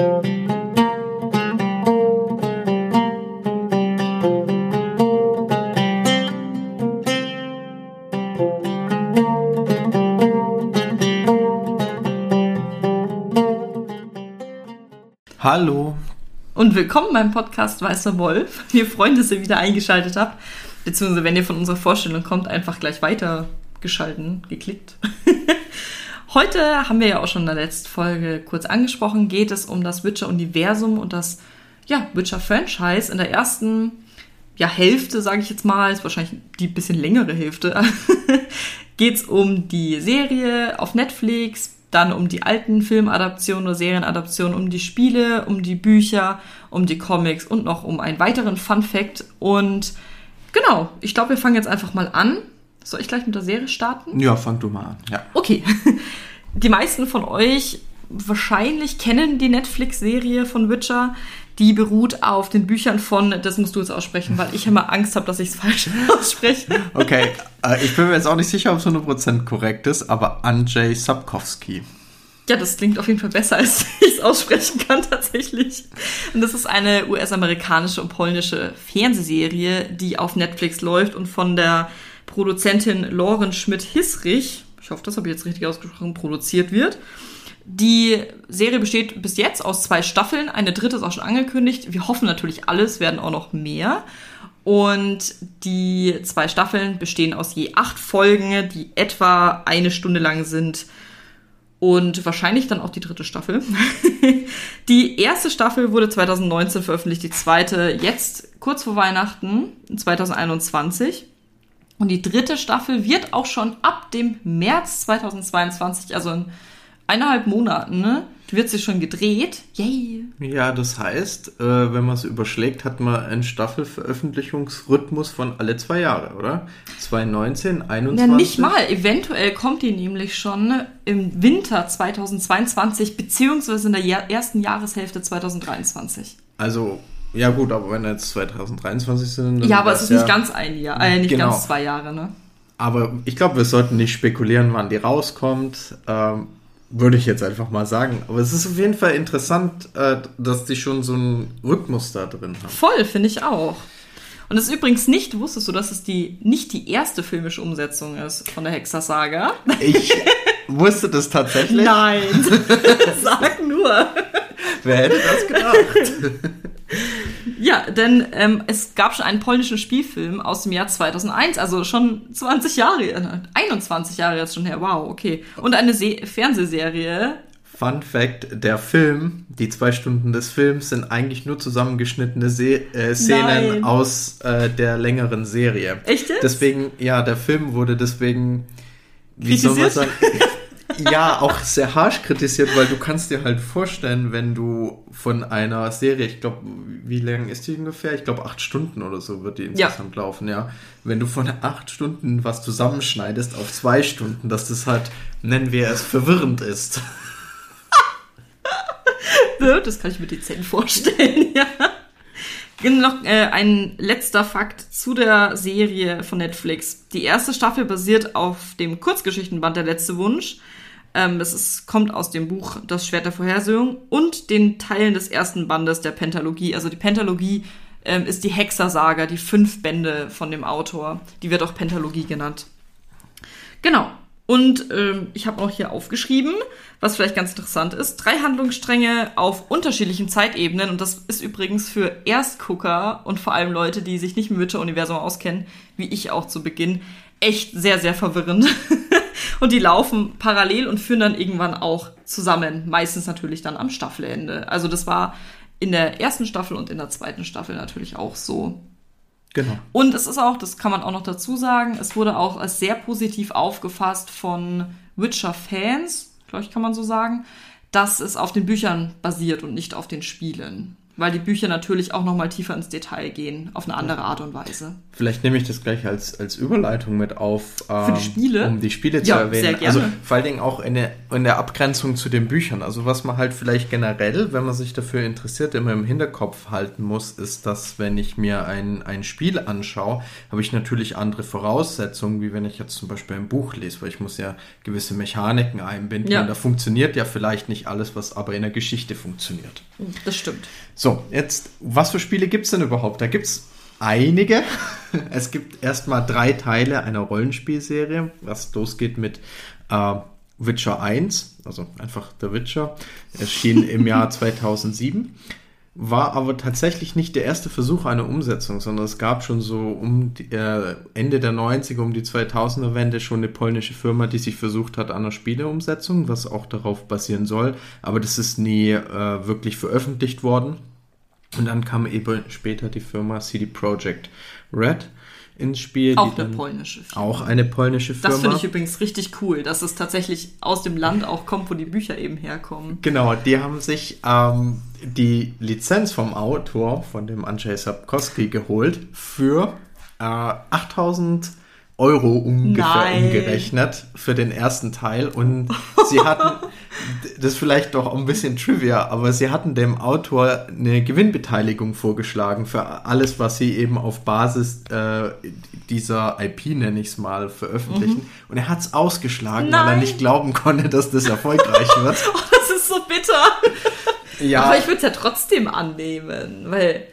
Hallo. Und willkommen beim Podcast Weißer Wolf. Wir freuen, dass ihr wieder eingeschaltet habt. Beziehungsweise, wenn ihr von unserer Vorstellung kommt, einfach gleich weitergeschalten, geklickt. Heute haben wir ja auch schon in der letzten Folge kurz angesprochen, geht es um das Witcher-Universum und das ja, Witcher-Franchise. In der ersten ja, Hälfte, sage ich jetzt mal, ist wahrscheinlich die bisschen längere Hälfte, geht es um die Serie auf Netflix, dann um die alten Filmadaptionen oder Serienadaptionen, um die Spiele, um die Bücher, um die Comics und noch um einen weiteren Fun Fact. Und genau, ich glaube, wir fangen jetzt einfach mal an. Soll ich gleich mit der Serie starten? Ja, fang du mal an. Ja. Okay. Die meisten von euch wahrscheinlich kennen die Netflix-Serie von Witcher. Die beruht auf den Büchern von, das musst du jetzt aussprechen, weil ich immer Angst habe, dass ich es falsch ausspreche. Okay, äh, ich bin mir jetzt auch nicht sicher, ob es 100% korrekt ist, aber Andrzej Sapkowski. Ja, das klingt auf jeden Fall besser, als ich es aussprechen kann tatsächlich. Und das ist eine US-amerikanische und polnische Fernsehserie, die auf Netflix läuft und von der Produzentin Lauren Schmidt-Hissrich, ich hoffe, das habe ich jetzt richtig ausgesprochen, produziert wird. Die Serie besteht bis jetzt aus zwei Staffeln. Eine dritte ist auch schon angekündigt. Wir hoffen natürlich alles, werden auch noch mehr. Und die zwei Staffeln bestehen aus je acht Folgen, die etwa eine Stunde lang sind. Und wahrscheinlich dann auch die dritte Staffel. die erste Staffel wurde 2019 veröffentlicht, die zweite jetzt kurz vor Weihnachten 2021. Und die dritte Staffel wird auch schon ab dem März 2022, also in eineinhalb Monaten, ne? Wird sie schon gedreht. Yay! Ja, das heißt, äh, wenn man es überschlägt, hat man einen Staffelveröffentlichungsrhythmus von alle zwei Jahre, oder? 2019, 21? Ja, nicht mal. Eventuell kommt die nämlich schon im Winter 2022, beziehungsweise in der ersten Jahreshälfte 2023. Also, ja gut, aber wenn jetzt 2023 sind... Ja, aber es ist ja nicht ganz ein Jahr, äh, nicht genau. ganz zwei Jahre, ne? Aber ich glaube, wir sollten nicht spekulieren, wann die rauskommt. Ähm, würde ich jetzt einfach mal sagen. Aber es ist auf jeden Fall interessant, äh, dass die schon so einen Rhythmus da drin haben. Voll, finde ich auch. Und es ist übrigens nicht, wusstest du, dass es die nicht die erste filmische Umsetzung ist von der Hexer-Saga? Ich wusste das tatsächlich. Nein, sag nur. Wer hätte das gedacht? Ja, denn ähm, es gab schon einen polnischen Spielfilm aus dem Jahr 2001, also schon 20 Jahre, 21 Jahre jetzt schon her, wow, okay. Und eine Se Fernsehserie. Fun Fact, der Film, die zwei Stunden des Films sind eigentlich nur zusammengeschnittene Se äh, Szenen Nein. aus äh, der längeren Serie. Echt jetzt? Deswegen, ja, der Film wurde deswegen, wie soll man sagen, ja, auch sehr harsch kritisiert, weil du kannst dir halt vorstellen, wenn du von einer Serie, ich glaube, wie lang ist die ungefähr? Ich glaube, acht Stunden oder so wird die insgesamt ja. laufen, ja. Wenn du von acht Stunden was zusammenschneidest auf zwei Stunden, dass das halt, nennen wir es, verwirrend ist. das kann ich mir dezent vorstellen, ja. Noch äh, ein letzter Fakt zu der Serie von Netflix. Die erste Staffel basiert auf dem Kurzgeschichtenband Der letzte Wunsch. Ähm, es ist, kommt aus dem Buch Das Schwert der Vorhersehung und den Teilen des ersten Bandes der Pentalogie. Also die Pentalogie ähm, ist die Hexersaga, die fünf Bände von dem Autor. Die wird auch Pentalogie genannt. Genau. Und ähm, ich habe auch hier aufgeschrieben, was vielleicht ganz interessant ist, drei Handlungsstränge auf unterschiedlichen Zeitebenen. Und das ist übrigens für Erstgucker und vor allem Leute, die sich nicht mit Witcher-Universum auskennen, wie ich auch zu Beginn, echt sehr, sehr verwirrend. und die laufen parallel und führen dann irgendwann auch zusammen. Meistens natürlich dann am Staffelende. Also das war in der ersten Staffel und in der zweiten Staffel natürlich auch so. Genau. Und es ist auch, das kann man auch noch dazu sagen, es wurde auch als sehr positiv aufgefasst von Witcher-Fans, glaube ich, kann man so sagen, dass es auf den Büchern basiert und nicht auf den Spielen. Weil die Bücher natürlich auch nochmal tiefer ins Detail gehen, auf eine andere Art und Weise. Vielleicht nehme ich das gleich als, als Überleitung mit auf, ähm, Für die Spiele? um die Spiele zu ja, erwähnen. Sehr gerne. Also vor allen Dingen auch in der, in der Abgrenzung zu den Büchern. Also was man halt vielleicht generell, wenn man sich dafür interessiert, immer im Hinterkopf halten muss, ist, dass wenn ich mir ein, ein Spiel anschaue, habe ich natürlich andere Voraussetzungen, wie wenn ich jetzt zum Beispiel ein Buch lese, weil ich muss ja gewisse Mechaniken einbinden ja. und da funktioniert ja vielleicht nicht alles, was aber in der Geschichte funktioniert. Das stimmt. So, jetzt, was für Spiele gibt es denn überhaupt? Da gibt es einige. Es gibt erstmal drei Teile einer Rollenspielserie, was losgeht mit äh, Witcher 1, also einfach The Witcher, erschien im Jahr 2007 war aber tatsächlich nicht der erste Versuch einer Umsetzung, sondern es gab schon so um die, äh, Ende der 90er, um die 2000er Wende schon eine polnische Firma, die sich versucht hat an einer Spieleumsetzung, was auch darauf basieren soll, aber das ist nie äh, wirklich veröffentlicht worden. Und dann kam eben später die Firma CD Projekt Red ins Spiel. Auch eine polnische Firma. Auch eine polnische Firma. Das finde ich übrigens richtig cool, dass es tatsächlich aus dem Land auch kommt, wo die Bücher eben herkommen. Genau, die haben sich ähm, die Lizenz vom Autor, von dem Andrzej Sapkowski, geholt für äh, 8000 Euro ungefähr Nein. umgerechnet für den ersten Teil. Und sie hatten, das ist vielleicht doch ein bisschen Trivia, aber sie hatten dem Autor eine Gewinnbeteiligung vorgeschlagen für alles, was sie eben auf Basis äh, dieser IP, nenne ich es mal, veröffentlichen. Mhm. Und er hat es ausgeschlagen, Nein. weil er nicht glauben konnte, dass das erfolgreich wird. oh, das ist so bitter. Ja. Aber ich würde es ja trotzdem annehmen, weil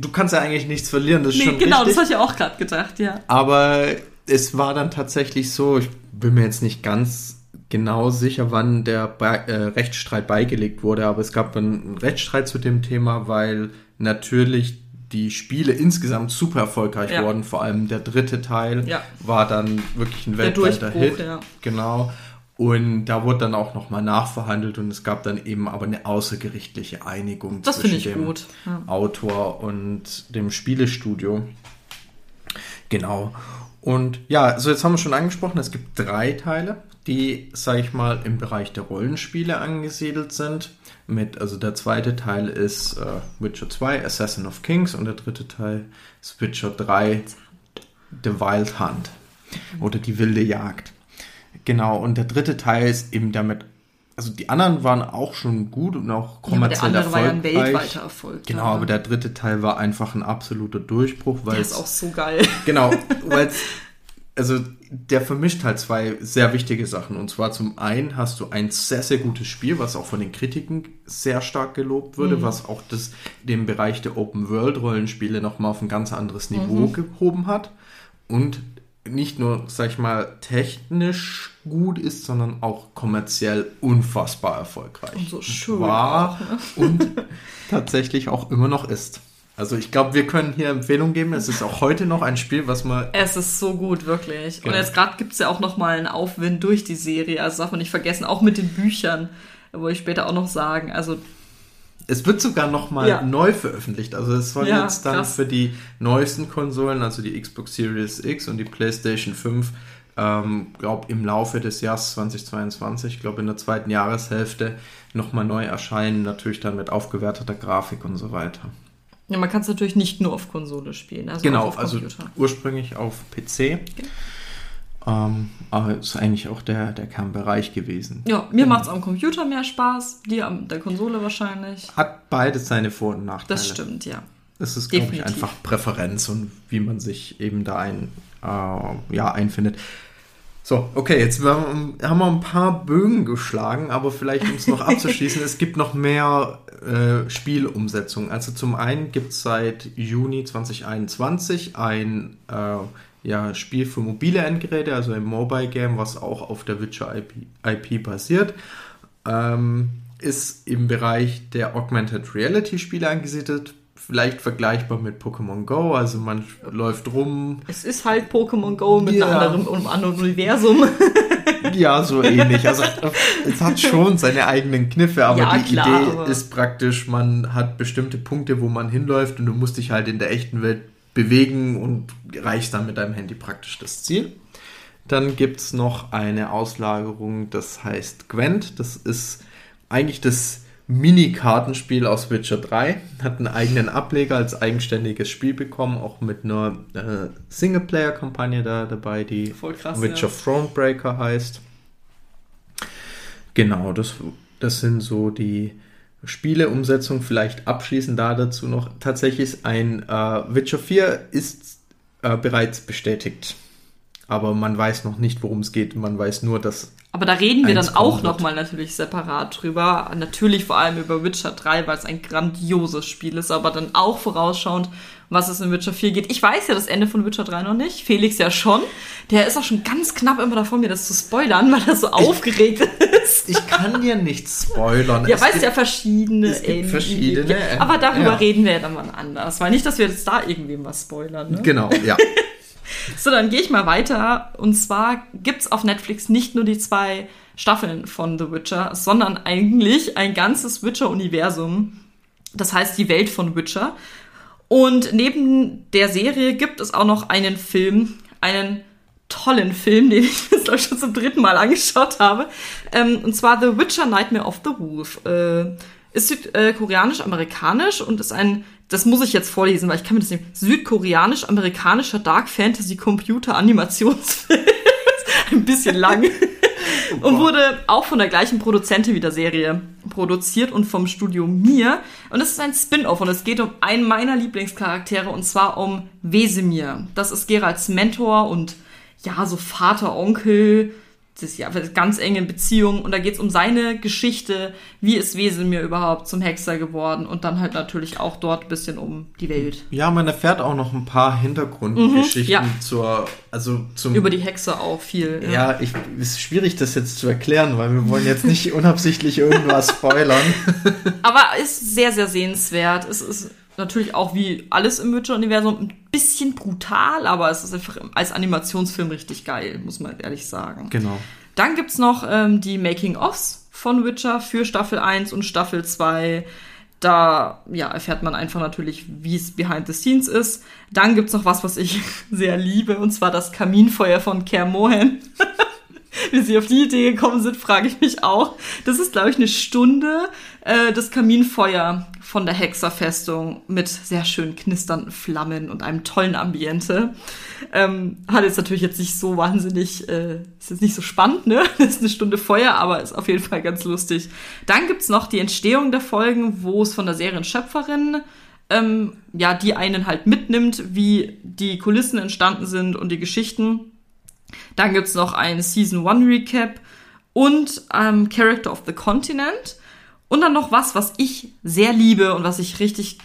du kannst ja eigentlich nichts verlieren, das ist nee, schon genau, richtig. das habe ich auch gerade gedacht, ja. Aber es war dann tatsächlich so, ich bin mir jetzt nicht ganz genau sicher, wann der Be äh, Rechtsstreit beigelegt wurde, aber es gab einen Rechtsstreit zu dem Thema, weil natürlich die Spiele insgesamt super erfolgreich ja. wurden. Vor allem der dritte Teil ja. war dann wirklich ein weltweiter Hit. Ja. Genau. Und da wurde dann auch nochmal nachverhandelt und es gab dann eben aber eine außergerichtliche Einigung das zwischen dem gut. Autor und dem Spielestudio. Genau. Und ja, also jetzt haben wir schon angesprochen, es gibt drei Teile, die, sag ich mal, im Bereich der Rollenspiele angesiedelt sind. Mit, also der zweite Teil ist äh, Witcher 2, Assassin of Kings und der dritte Teil ist Witcher 3, The Wild Hunt oder die wilde Jagd. Genau, und der dritte Teil ist eben damit also die anderen waren auch schon gut und auch kommerziell ja, aber der andere erfolgreich. War ja ein weltweiter Erfolg. Genau, aber der dritte Teil war einfach ein absoluter Durchbruch, weil der ist auch so geil. Genau, weil also der vermischt halt zwei sehr wichtige Sachen. Und zwar zum einen hast du ein sehr, sehr gutes Spiel, was auch von den Kritiken sehr stark gelobt wurde, mhm. was auch das, den Bereich der Open-World-Rollenspiele nochmal auf ein ganz anderes Niveau mhm. gehoben hat. Und nicht nur, sag ich mal, technisch gut ist, sondern auch kommerziell unfassbar erfolgreich. Und so schön. War auch, ne? und tatsächlich auch immer noch ist. Also ich glaube, wir können hier Empfehlungen geben. Es ist auch heute noch ein Spiel, was man... Es ist so gut, wirklich. Genau. Und jetzt gerade gibt es ja auch noch mal einen Aufwind durch die Serie. Also darf man nicht vergessen, auch mit den Büchern, wo ich später auch noch sagen. Also es wird sogar nochmal ja. neu veröffentlicht. Also es soll ja, jetzt dann krass. für die neuesten Konsolen, also die Xbox Series X und die PlayStation 5, ähm, glaube im Laufe des Jahres 2022, glaube in der zweiten Jahreshälfte, nochmal neu erscheinen. Natürlich dann mit aufgewerteter Grafik und so weiter. Ja, man kann es natürlich nicht nur auf Konsole spielen. Also genau, also ursprünglich auf PC. Okay. Ähm, aber ist eigentlich auch der, der Kernbereich gewesen. Ja, mir macht es am Computer mehr Spaß, dir an der Konsole wahrscheinlich. Hat beides seine Vor- und Nachteile. Das stimmt, ja. Es ist, glaube ich, einfach Präferenz und wie man sich eben da ein, äh, ja, einfindet. So, okay, jetzt haben wir ein paar Bögen geschlagen, aber vielleicht um es noch abzuschließen, es gibt noch mehr äh, Spielumsetzungen. Also zum einen gibt es seit Juni 2021 ein äh, ja, Spiel für mobile Endgeräte, also ein Mobile Game, was auch auf der Witcher IP, IP basiert. Ähm, ist im Bereich der Augmented Reality Spiele angesiedelt. Vielleicht vergleichbar mit Pokémon Go, also man läuft rum. Es ist halt Pokémon Go mit ja. einem anderen, anderen Universum. ja, so ähnlich. Also es hat schon seine eigenen Kniffe, aber ja, die klar, Idee aber ist praktisch, man hat bestimmte Punkte, wo man hinläuft und du musst dich halt in der echten Welt bewegen und erreichst dann mit deinem Handy praktisch das Ziel. Dann gibt es noch eine Auslagerung, das heißt Gwent. Das ist eigentlich das Mini-Kartenspiel aus Witcher 3. Hat einen eigenen Ableger als eigenständiges Spiel bekommen, auch mit einer äh, Singleplayer-Kampagne da dabei, die krass, Witcher ja. Thronebreaker heißt. Genau, das, das sind so die Spieleumsetzungen. Vielleicht abschließend da dazu noch. Tatsächlich ein äh, Witcher 4 ist äh, bereits bestätigt. Aber man weiß noch nicht, worum es geht. Man weiß nur, dass aber da reden wir dann auch nochmal natürlich separat drüber. Natürlich vor allem über Witcher 3, weil es ein grandioses Spiel ist, aber dann auch vorausschauend, was es in Witcher 4 geht. Ich weiß ja das Ende von Witcher 3 noch nicht. Felix ja schon. Der ist auch schon ganz knapp immer davor, mir das zu spoilern, weil er so ich, aufgeregt ist. Ich kann dir nichts spoilern. Ja, weil es ja verschiedene. Es gibt verschiedene. aber darüber ja. reden wir ja dann mal anders. Weil nicht, dass wir jetzt da irgendwem was spoilern. Ne? Genau, ja. So, dann gehe ich mal weiter. Und zwar gibt es auf Netflix nicht nur die zwei Staffeln von The Witcher, sondern eigentlich ein ganzes Witcher-Universum. Das heißt die Welt von Witcher. Und neben der Serie gibt es auch noch einen Film, einen tollen Film, den ich jetzt glaube schon zum dritten Mal angeschaut habe. Ähm, und zwar The Witcher Nightmare of the Wolf. Äh, ist südkoreanisch-amerikanisch und ist ein das muss ich jetzt vorlesen, weil ich kann mir das nicht. Südkoreanisch-amerikanischer Dark Fantasy Computer Animationsfilm. Ein bisschen lang. und wurde auch von der gleichen Produzentin wie der Serie produziert und vom Studio Mir. Und es ist ein Spin-off und es geht um einen meiner Lieblingscharaktere und zwar um Wesemir. Das ist Geralds Mentor und ja, so Vater, Onkel, das ja ganz enge Beziehung und da geht es um seine Geschichte, wie ist Wesemir überhaupt zum Hexer geworden und dann halt natürlich auch dort ein bisschen um die Welt. Ja, man erfährt auch noch ein paar Hintergrundgeschichten mhm, ja. zur, also zum über die Hexe auch viel. Ja, ja ich, ist schwierig das jetzt zu erklären, weil wir wollen jetzt nicht unabsichtlich irgendwas spoilern. Aber ist sehr sehr sehenswert. Es ist natürlich auch wie alles im Witcher-Universum ein bisschen brutal, aber es ist einfach als Animationsfilm richtig geil, muss man ehrlich sagen. Genau. Dann gibt's noch ähm, die Making-ofs von Witcher für Staffel 1 und Staffel 2. Da ja, erfährt man einfach natürlich, wie es behind the scenes ist. Dann gibt's noch was, was ich sehr liebe, und zwar das Kaminfeuer von Ker Mohan. wie sie auf die Idee gekommen sind, frage ich mich auch. Das ist, glaube ich, eine Stunde äh, das Kaminfeuer von der Hexerfestung mit sehr schön knisternden Flammen und einem tollen Ambiente. Ähm, hat jetzt natürlich jetzt nicht so wahnsinnig, äh, ist jetzt nicht so spannend, ne? Das ist eine Stunde Feuer, aber ist auf jeden Fall ganz lustig. Dann gibt's noch die Entstehung der Folgen, wo es von der Serienschöpferin ähm, ja, die einen halt mitnimmt, wie die Kulissen entstanden sind und die Geschichten. Dann gibt es noch ein Season 1 Recap und ähm, Character of the Continent. Und dann noch was, was ich sehr liebe und was ich richtig,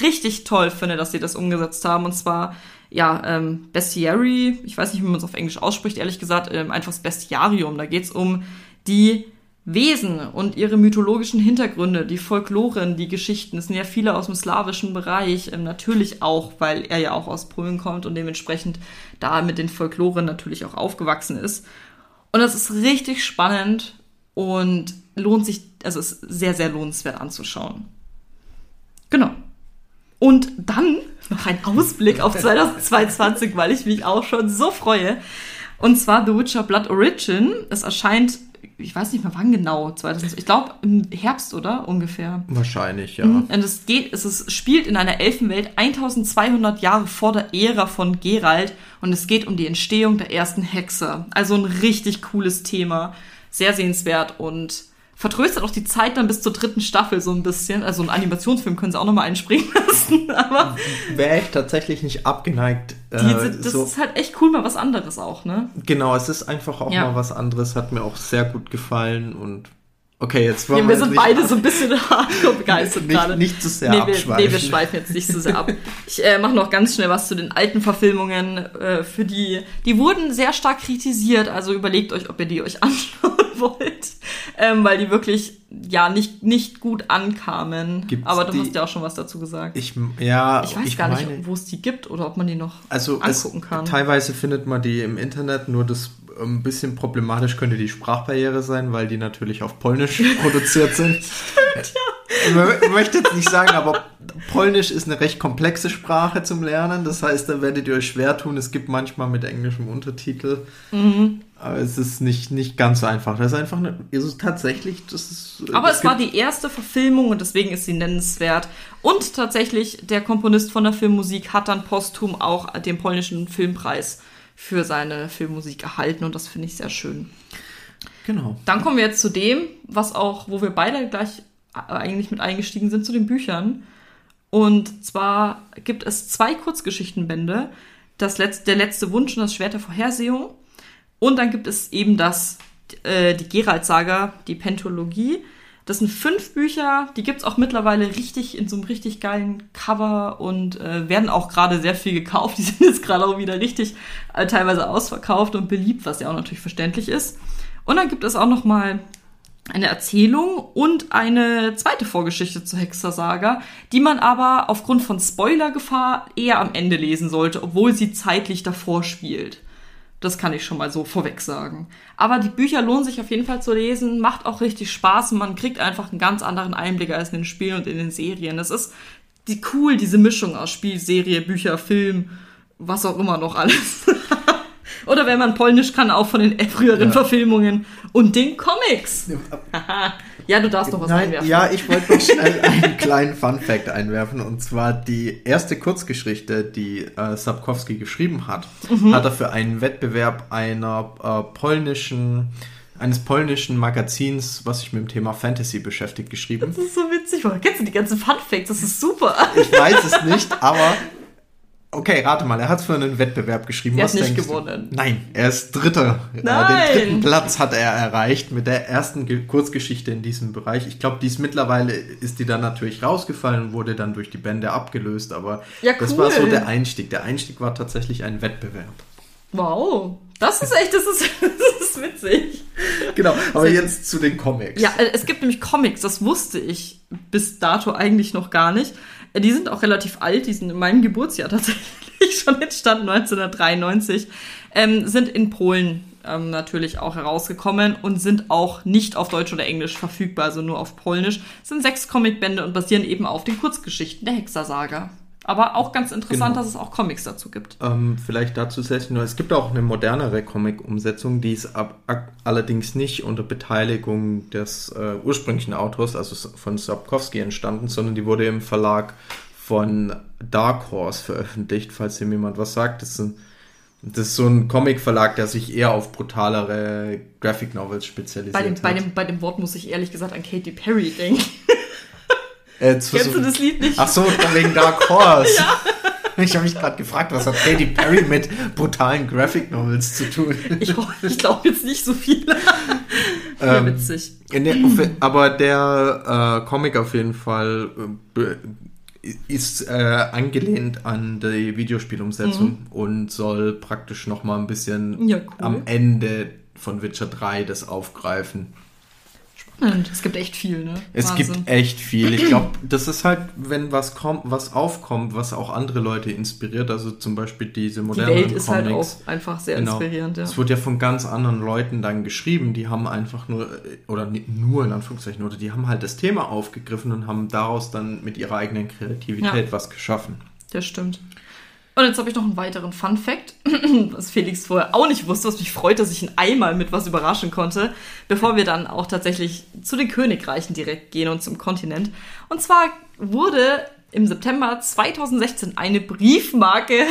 richtig toll finde, dass sie das umgesetzt haben. Und zwar, ja, ähm, Bestiary, ich weiß nicht, wie man es auf Englisch ausspricht, ehrlich gesagt, ähm, einfach das Bestiarium. Da geht es um die Wesen und ihre mythologischen Hintergründe, die Folkloren, die Geschichten. Es sind ja viele aus dem slawischen Bereich, ähm, natürlich auch, weil er ja auch aus Polen kommt und dementsprechend da mit den Folkloren natürlich auch aufgewachsen ist. Und das ist richtig spannend und lohnt sich, also ist sehr, sehr lohnenswert anzuschauen. Genau. Und dann noch ein Ausblick auf 2022, weil ich mich auch schon so freue. Und zwar The Witcher Blood Origin. Es erscheint ich weiß nicht mehr wann genau, 2000, ich glaube im Herbst, oder? Ungefähr. Wahrscheinlich, ja. Mhm. Und es geht, es ist, spielt in einer Elfenwelt 1200 Jahre vor der Ära von Geralt und es geht um die Entstehung der ersten Hexe. Also ein richtig cooles Thema. Sehr sehenswert und vertröstet auch die Zeit dann bis zur dritten Staffel so ein bisschen. Also ein Animationsfilm können sie auch nochmal einspringen lassen, aber. Wäre ich tatsächlich nicht abgeneigt. Äh, die, das so. ist halt echt cool, mal was anderes auch, ne? Genau, es ist einfach auch ja. mal was anderes, hat mir auch sehr gut gefallen und Okay, jetzt wollen ja, wir. sind beide so ein bisschen hardcore begeistert gerade. Nicht zu sehr nee, abschweifen. Wir, nee, wir schweifen jetzt nicht zu sehr ab. Ich äh, mache noch ganz schnell was zu den alten Verfilmungen. Äh, für die, die wurden sehr stark kritisiert. Also überlegt euch, ob ihr die euch anschauen wollt, ähm, weil die wirklich ja nicht nicht gut ankamen. Gibt's Aber du die, hast ja auch schon was dazu gesagt. Ich ja. Ich weiß ich gar meine, nicht, wo es die gibt oder ob man die noch also angucken es, kann. Teilweise findet man die im Internet. Nur das ein bisschen problematisch könnte die Sprachbarriere sein, weil die natürlich auf Polnisch produziert sind. Ich möchte jetzt nicht sagen, aber Polnisch ist eine recht komplexe Sprache zum Lernen. Das heißt, da werdet ihr euch schwer tun. Es gibt manchmal mit englischem Untertitel. Mhm. Aber es ist nicht, nicht ganz so einfach. Das ist einfach eine, ist tatsächlich, das ist. Aber es war die erste Verfilmung und deswegen ist sie nennenswert. Und tatsächlich, der Komponist von der Filmmusik hat dann posthum auch den polnischen Filmpreis für seine Filmmusik erhalten und das finde ich sehr schön. Genau. Dann kommen wir jetzt zu dem, was auch, wo wir beide gleich eigentlich mit eingestiegen sind, zu den Büchern. Und zwar gibt es zwei Kurzgeschichtenbände, das letzte, der letzte Wunsch und das Schwert der Vorhersehung. Und dann gibt es eben das, äh, die Gerald-Saga, die Pentologie. Das sind fünf Bücher, die gibt's auch mittlerweile richtig in so einem richtig geilen Cover und äh, werden auch gerade sehr viel gekauft. Die sind jetzt gerade auch wieder richtig äh, teilweise ausverkauft und beliebt, was ja auch natürlich verständlich ist. Und dann gibt es auch noch mal eine Erzählung und eine zweite Vorgeschichte zur Hexersaga, die man aber aufgrund von Spoilergefahr eher am Ende lesen sollte, obwohl sie zeitlich davor spielt. Das kann ich schon mal so vorweg sagen. Aber die Bücher lohnen sich auf jeden Fall zu lesen, macht auch richtig Spaß und man kriegt einfach einen ganz anderen Einblick als in den Spielen und in den Serien. Das ist die cool, diese Mischung aus Spiel, Serie, Bücher, Film, was auch immer noch alles. Oder wenn man Polnisch kann, auch von den früheren ja. Verfilmungen und den Comics. ja, du darfst noch was Nein, einwerfen. Ja, ich wollte noch schnell einen kleinen Fun-Fact einwerfen. Und zwar die erste Kurzgeschichte, die äh, Sapkowski geschrieben hat, mhm. hat er für einen Wettbewerb einer äh, polnischen eines polnischen Magazins, was sich mit dem Thema Fantasy beschäftigt, geschrieben. Das ist so witzig. Woher kennst du die ganzen Fun Facts? Das ist super. Ich weiß es nicht, aber Okay, rate mal, er hat es für einen Wettbewerb geschrieben. Er hat nicht gewonnen. Du? Nein, er ist Dritter. Nein. Äh, den dritten Platz hat er erreicht mit der ersten Kurzgeschichte in diesem Bereich. Ich glaube, dies mittlerweile ist die dann natürlich rausgefallen und wurde dann durch die Bände abgelöst, aber ja, cool. das war so der Einstieg. Der Einstieg war tatsächlich ein Wettbewerb. Wow, das ist echt, das ist, das ist witzig. Genau, aber jetzt zu den Comics. Ja, äh, es gibt nämlich Comics, das wusste ich bis dato eigentlich noch gar nicht. Die sind auch relativ alt, die sind in meinem Geburtsjahr tatsächlich schon entstanden, 1993, ähm, sind in Polen ähm, natürlich auch herausgekommen und sind auch nicht auf Deutsch oder Englisch verfügbar, also nur auf Polnisch. Es sind sechs Comicbände und basieren eben auf den Kurzgeschichten der Hexersaga. Aber auch ganz interessant, genau. dass es auch Comics dazu gibt. Ähm, vielleicht dazu selbst nur, es gibt auch eine modernere Comic-Umsetzung, die ist ab, allerdings nicht unter Beteiligung des äh, ursprünglichen Autors, also von Sapkowski entstanden, sondern die wurde im Verlag von Dark Horse veröffentlicht, falls dem jemand was sagt. Das ist, ein, das ist so ein Comic-Verlag, der sich eher auf brutalere Graphic Novels spezialisiert bei dem, hat. Bei dem, bei dem Wort muss ich ehrlich gesagt an Katy Perry denken. Äh, Kennst du das Lied nicht? Ach so, wegen Dark Horse. ja. Ich habe mich gerade gefragt, was hat Katy Perry mit brutalen Graphic Novels zu tun? Ich, ich glaube jetzt nicht so viel. ähm, witzig. Der, aber der äh, Comic auf jeden Fall äh, ist äh, angelehnt an die Videospielumsetzung mhm. und soll praktisch noch mal ein bisschen ja, cool. am Ende von Witcher 3 das aufgreifen. Es gibt echt viel, ne? Es Wahnsinn. gibt echt viel. Ich glaube, das ist halt, wenn was kommt, was aufkommt, was auch andere Leute inspiriert. Also zum Beispiel diese modernen Die Welt ist halt Comics. halt auch einfach sehr genau. inspirierend, ja. Es wird ja von ganz anderen Leuten dann geschrieben, die haben einfach nur, oder nur in Anführungszeichen, oder die haben halt das Thema aufgegriffen und haben daraus dann mit ihrer eigenen Kreativität ja. was geschaffen. Das stimmt. Und jetzt habe ich noch einen weiteren Fun Fact, was Felix vorher auch nicht wusste, was mich freut, dass ich ihn einmal mit was überraschen konnte, bevor wir dann auch tatsächlich zu den Königreichen direkt gehen und zum Kontinent. Und zwar wurde im September 2016 eine Briefmarke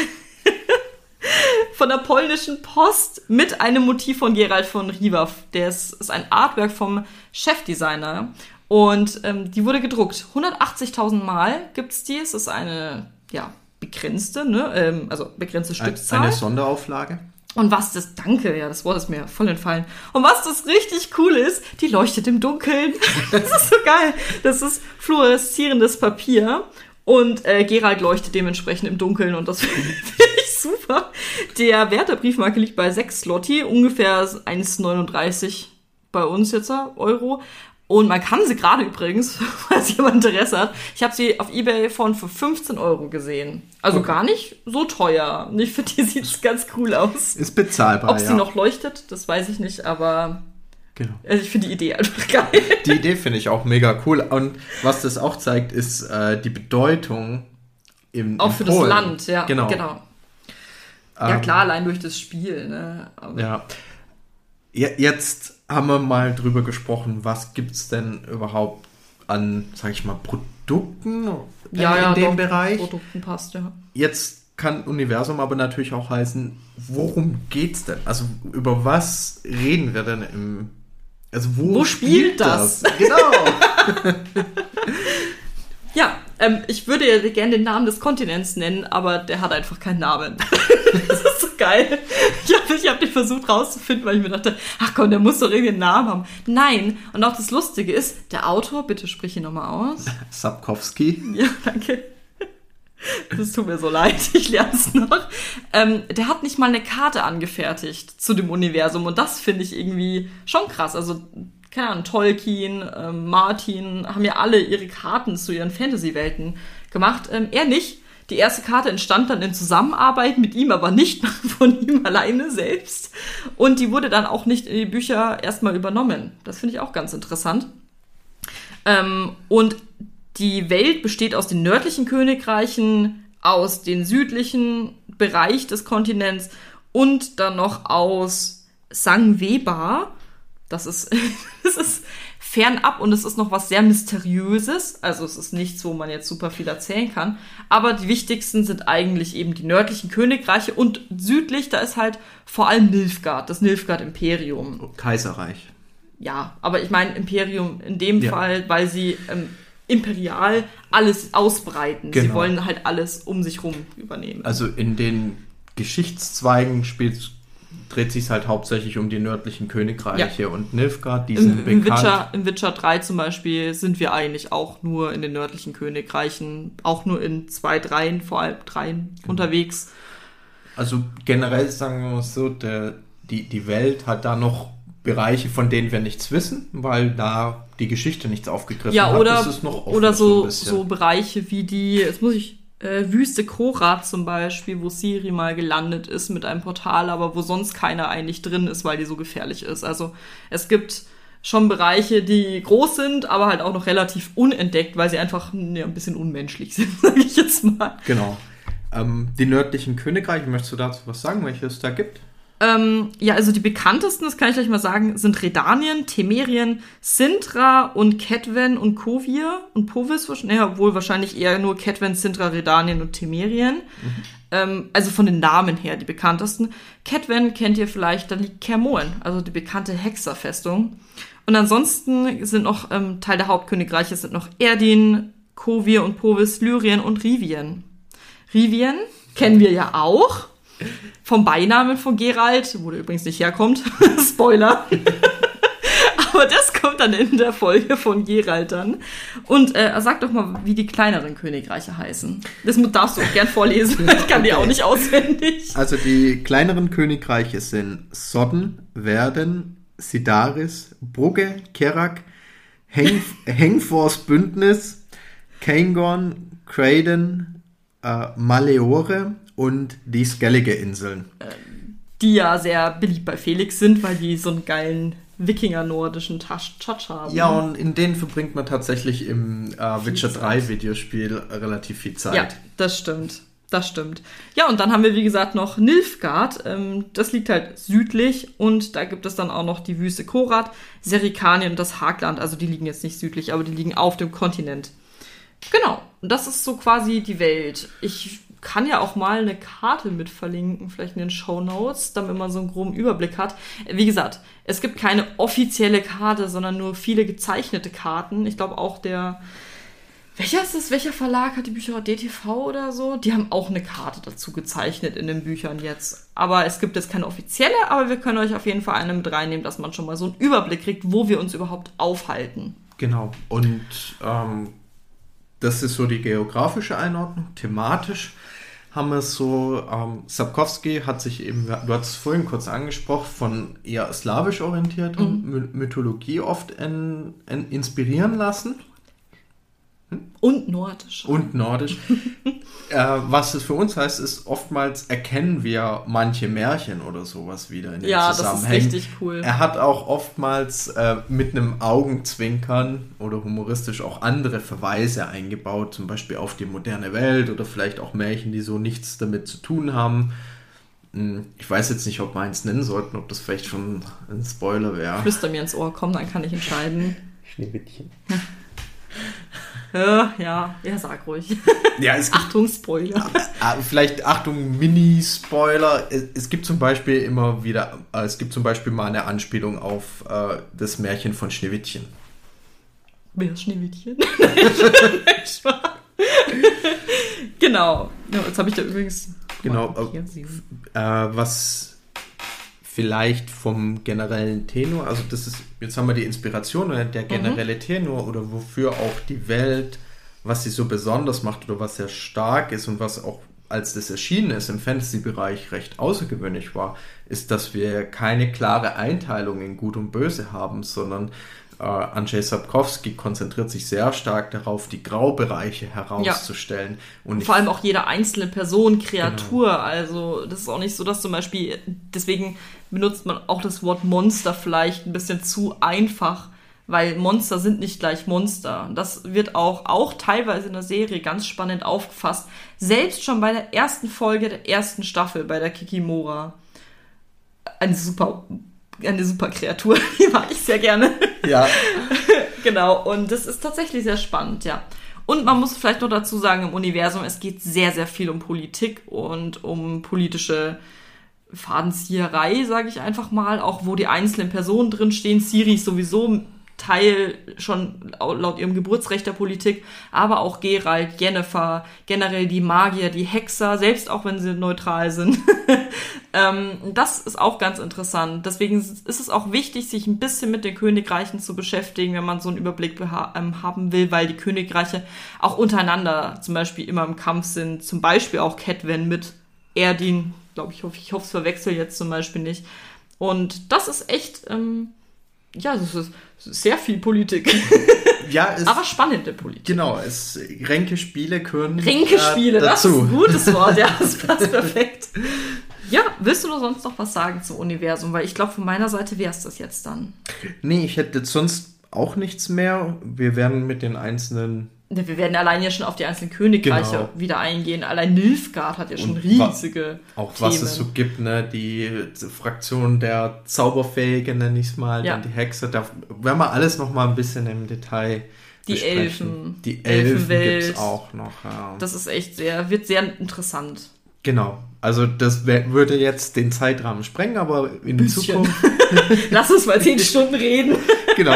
von der polnischen Post mit einem Motiv von Gerald von Riva. Der ist, ein Artwork vom Chefdesigner. Und ähm, die wurde gedruckt. 180.000 Mal gibt's die. Es ist eine, ja, begrenzte, ne? Ähm, also begrenzte Stückzahl. Eine Sonderauflage. Und was das, danke, ja, das Wort ist mir voll entfallen. Und was das richtig cool ist, die leuchtet im Dunkeln. das ist so geil. Das ist fluoreszierendes Papier. Und äh, Gerald leuchtet dementsprechend im Dunkeln und das finde ich super. Der Wert der Briefmarke liegt bei 6 Slotti, ungefähr 1,39 bei uns jetzt Euro. Und man kann sie gerade übrigens, falls jemand Interesse hat, ich habe sie auf Ebay von für 15 Euro gesehen. Also okay. gar nicht so teuer. Ich finde, die sieht ganz cool aus. Ist bezahlbar. Ob ja. sie noch leuchtet, das weiß ich nicht, aber Genau. Also ich finde die Idee einfach geil. Die Idee finde ich auch mega cool. Und was das auch zeigt, ist äh, die Bedeutung im Auch für Polen. das Land, ja. Genau. genau. Ja, ähm, klar, allein durch das Spiel. Ne? Aber ja. Jetzt haben wir mal drüber gesprochen, was gibt es denn überhaupt an, sag ich mal, Produkten ja, in ja, dem doch, Bereich. Produkten passt, ja. Jetzt kann Universum aber natürlich auch heißen, worum geht's denn? Also über was reden wir denn im also wo, wo spielt, spielt das? das? Genau. ähm, ich würde ja gerne den Namen des Kontinents nennen, aber der hat einfach keinen Namen. das ist so geil. Ich habe ich hab den versucht rauszufinden, weil ich mir dachte, ach komm, der muss doch irgendeinen Namen haben. Nein. Und auch das Lustige ist, der Autor, bitte sprich ihn nochmal aus. Sapkowski. Ja, danke. Das tut mir so leid, ich lerne es noch. Ähm, der hat nicht mal eine Karte angefertigt zu dem Universum und das finde ich irgendwie schon krass. Also, keine Ahnung, Tolkien, ähm, Martin haben ja alle ihre Karten zu ihren Fantasy-Welten gemacht. Ähm, er nicht. Die erste Karte entstand dann in Zusammenarbeit mit ihm, aber nicht von ihm alleine selbst. Und die wurde dann auch nicht in die Bücher erstmal übernommen. Das finde ich auch ganz interessant. Ähm, und die Welt besteht aus den nördlichen Königreichen, aus den südlichen Bereich des Kontinents und dann noch aus Sangweba. Das ist, das ist fernab und es ist noch was sehr Mysteriöses. Also es ist nichts, wo man jetzt super viel erzählen kann. Aber die wichtigsten sind eigentlich eben die nördlichen Königreiche und südlich, da ist halt vor allem Nilfgaard, das Nilfgaard-Imperium. Kaiserreich. Ja, aber ich meine Imperium in dem ja. Fall, weil sie ähm, imperial alles ausbreiten. Genau. Sie wollen halt alles um sich rum übernehmen. Also in den Geschichtszweigen spielt, dreht sich halt hauptsächlich um die nördlichen Königreiche ja. und Nilfgaard, die sind Im, bekannt. Witcher, Im Witcher 3 zum Beispiel sind wir eigentlich auch nur in den nördlichen Königreichen, auch nur in zwei, dreien, vor allem dreien genau. unterwegs. Also generell sagen wir mal so, der, die, die Welt hat da noch Bereiche, von denen wir nichts wissen, weil da die Geschichte nichts aufgegriffen ja, oder, hat. oder so, so Bereiche wie die, jetzt muss ich, äh, Wüste Korat zum Beispiel, wo Siri mal gelandet ist mit einem Portal, aber wo sonst keiner eigentlich drin ist, weil die so gefährlich ist. Also es gibt schon Bereiche, die groß sind, aber halt auch noch relativ unentdeckt, weil sie einfach ja, ein bisschen unmenschlich sind, sage ich jetzt mal. Genau. Ähm, die nördlichen Königreiche, möchtest du dazu was sagen, welche es da gibt? Ähm, ja, also die bekanntesten, das kann ich gleich mal sagen, sind Redanien, Temerien, Sintra und Ketwen und Kovir und Povis. Ja, wohl wahrscheinlich eher nur Ketwen, Sintra, Redanien und Temerien. Mhm. Ähm, also von den Namen her die bekanntesten. Ketwen kennt ihr vielleicht, da liegt Kermoen, also die bekannte Hexerfestung. Und ansonsten sind noch ähm, Teil der Hauptkönigreiche sind noch Erdin, Kovir und Povis, Lyrien und Rivien. Rivien kennen wir ja auch vom Beinamen von Gerald, wo der übrigens nicht herkommt. Spoiler. Aber das kommt dann in der Folge von Gerald dann. Und äh, sag doch mal, wie die kleineren Königreiche heißen. Das darfst du auch gern vorlesen. Ich kann okay. die auch nicht auswendig. Also die kleineren Königreiche sind Sodden, Werden, Sidaris, Brugge, Kerak, Heng Hengfors Bündnis, Kangorn, Craden, äh, Maleore, und die Skellige-Inseln. Die ja sehr beliebt bei Felix sind, weil die so einen geilen Wikinger-nordischen Touch haben. Ja, und in denen verbringt man tatsächlich im äh, Witcher 3 Videospiel relativ viel Zeit. Ja, das stimmt. Das stimmt. Ja, und dann haben wir, wie gesagt, noch Nilfgaard. Ähm, das liegt halt südlich und da gibt es dann auch noch die Wüste Korat, Serikanien und das Hagland. Also die liegen jetzt nicht südlich, aber die liegen auf dem Kontinent. Genau. Und das ist so quasi die Welt. Ich kann ja auch mal eine Karte mit verlinken, vielleicht in den Show Notes, damit man so einen groben Überblick hat. Wie gesagt, es gibt keine offizielle Karte, sondern nur viele gezeichnete Karten. Ich glaube auch der, welcher ist das? Welcher Verlag hat die Bücher? DTV oder so? Die haben auch eine Karte dazu gezeichnet in den Büchern jetzt. Aber es gibt jetzt keine offizielle, aber wir können euch auf jeden Fall eine mit reinnehmen, dass man schon mal so einen Überblick kriegt, wo wir uns überhaupt aufhalten. Genau. Und ähm, das ist so die geografische Einordnung. Thematisch haben wir so, ähm, Sapkowski hat sich eben, du hast es vorhin kurz angesprochen, von eher slawisch orientierter mhm. Mythologie oft in, in inspirieren lassen. Und nordisch. Und nordisch. äh, was es für uns heißt, ist, oftmals erkennen wir manche Märchen oder sowas wieder in den ja, Zusammenhängen. Ja, das ist richtig cool. Er hat auch oftmals äh, mit einem Augenzwinkern oder humoristisch auch andere Verweise eingebaut, zum Beispiel auf die moderne Welt oder vielleicht auch Märchen, die so nichts damit zu tun haben. hm, ich weiß jetzt nicht, ob wir eins nennen sollten, ob das vielleicht schon ein Spoiler wäre. Flüster mir ins Ohr, komm, dann kann ich entscheiden. Schneewittchen. Ja, ja, ja, sag ruhig. Ja, es gibt, Achtung, Spoiler. Ah, vielleicht Achtung, Mini-Spoiler. Es, es gibt zum Beispiel immer wieder, äh, es gibt zum Beispiel mal eine Anspielung auf äh, das Märchen von Schneewittchen. Wer ist Schneewittchen? genau. Ja, jetzt habe ich da übrigens. Genau. Äh, sehen. was vielleicht vom generellen Tenor, also das ist, jetzt haben wir die Inspiration, oder der generelle Tenor oder wofür auch die Welt, was sie so besonders macht oder was sehr stark ist und was auch als das erschienen ist im Fantasy-Bereich recht außergewöhnlich war, ist, dass wir keine klare Einteilung in Gut und Böse haben, sondern äh, Andrzej Sapkowski konzentriert sich sehr stark darauf, die Graubereiche herauszustellen. Und ich Vor allem auch jede einzelne Person, Kreatur. Genau. Also, das ist auch nicht so, dass zum Beispiel, deswegen benutzt man auch das Wort Monster vielleicht ein bisschen zu einfach, weil Monster sind nicht gleich Monster. Das wird auch, auch teilweise in der Serie ganz spannend aufgefasst. Selbst schon bei der ersten Folge der ersten Staffel, bei der Kikimora. Eine super, eine super Kreatur, die mag ich sehr gerne. ja, Genau, und das ist tatsächlich sehr spannend, ja. Und man muss vielleicht noch dazu sagen, im Universum, es geht sehr, sehr viel um Politik und um politische Fadenzieherei, sage ich einfach mal, auch wo die einzelnen Personen drinstehen. Siri ist sowieso Teil schon laut ihrem Geburtsrecht der Politik, aber auch Geralt, Jennifer, generell die Magier, die Hexer, selbst auch wenn sie neutral sind. ähm, das ist auch ganz interessant. Deswegen ist es auch wichtig, sich ein bisschen mit den Königreichen zu beschäftigen, wenn man so einen Überblick ähm, haben will, weil die Königreiche auch untereinander zum Beispiel immer im Kampf sind. Zum Beispiel auch Catelyn mit Erdin, glaube ich, hoffe ich hoffe, es verwechsel jetzt zum Beispiel nicht. Und das ist echt, ähm, ja, das ist sehr viel Politik, ja, es, aber spannende Politik. genau, es Ränkespiele können Ränkespiele, äh, das ist ein gutes Wort, ja, das passt perfekt. Ja, willst du noch sonst noch was sagen zum Universum? Weil ich glaube, von meiner Seite wäre es das jetzt dann. Nee, ich hätte sonst auch nichts mehr. Wir werden mit den einzelnen Wir werden allein ja schon auf die einzelnen Königreiche Genau. wieder eingehen. Allein Nilfgaard hat ja schon Und wa- riesige auch Themen. was es so gibt, ne, die Fraktion der Zauberfähigen, nenne ich es mal, Ja. dann die Hexe, da werden wir alles noch mal ein bisschen im Detail Die besprechen. Elfen, Die Elfen Elfenwelt. gibt es auch noch, ja. Das ist echt sehr, wird sehr interessant. Genau. Also das wär, würde jetzt den Zeitrahmen sprengen, aber in Bisschen. Zukunft Lass uns mal zehn Stunden reden. genau.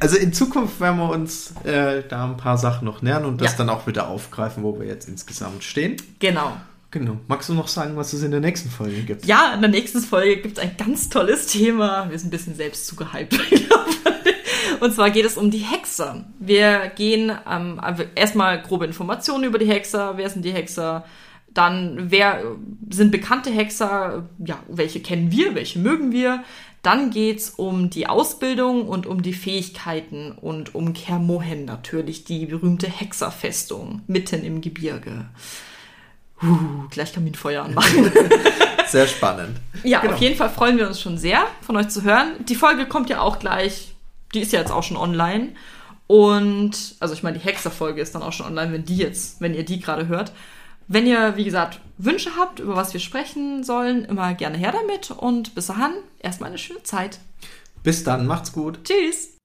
Also in Zukunft werden wir uns äh, da ein paar Sachen noch nähern und das Ja. dann auch wieder aufgreifen, wo wir jetzt insgesamt stehen. Genau. Genau. Magst du noch sagen, was es in der nächsten Folge gibt? Ja, in der nächsten Folge gibt es ein ganz tolles Thema. Wir sind ein bisschen selbst zugehypt. glaube ich. Und zwar geht es um die Hexer. Wir gehen ähm, also erstmal grobe Informationen über die Hexer. Wer sind die Hexer? Dann, wer äh, sind bekannte Hexer? Ja, welche kennen wir? Welche mögen wir? Dann geht's um die Ausbildung und um die Fähigkeiten und um Kermohen natürlich, die berühmte Hexerfestung mitten im Gebirge. Uh, gleich Kaminfeuer anmachen. Sehr spannend. Ja, Genau. auf jeden Fall freuen wir uns schon sehr, von euch zu hören. Die Folge kommt ja auch gleich, die ist ja jetzt auch schon online. Und, also ich meine, die Hexer-Folge ist dann auch schon online, wenn die jetzt, wenn ihr die gerade hört. Wenn ihr, wie gesagt, Wünsche habt, über was wir sprechen sollen, immer gerne her damit. Und bis dahin, erstmal eine schöne Zeit. Bis dann, macht's gut. Tschüss!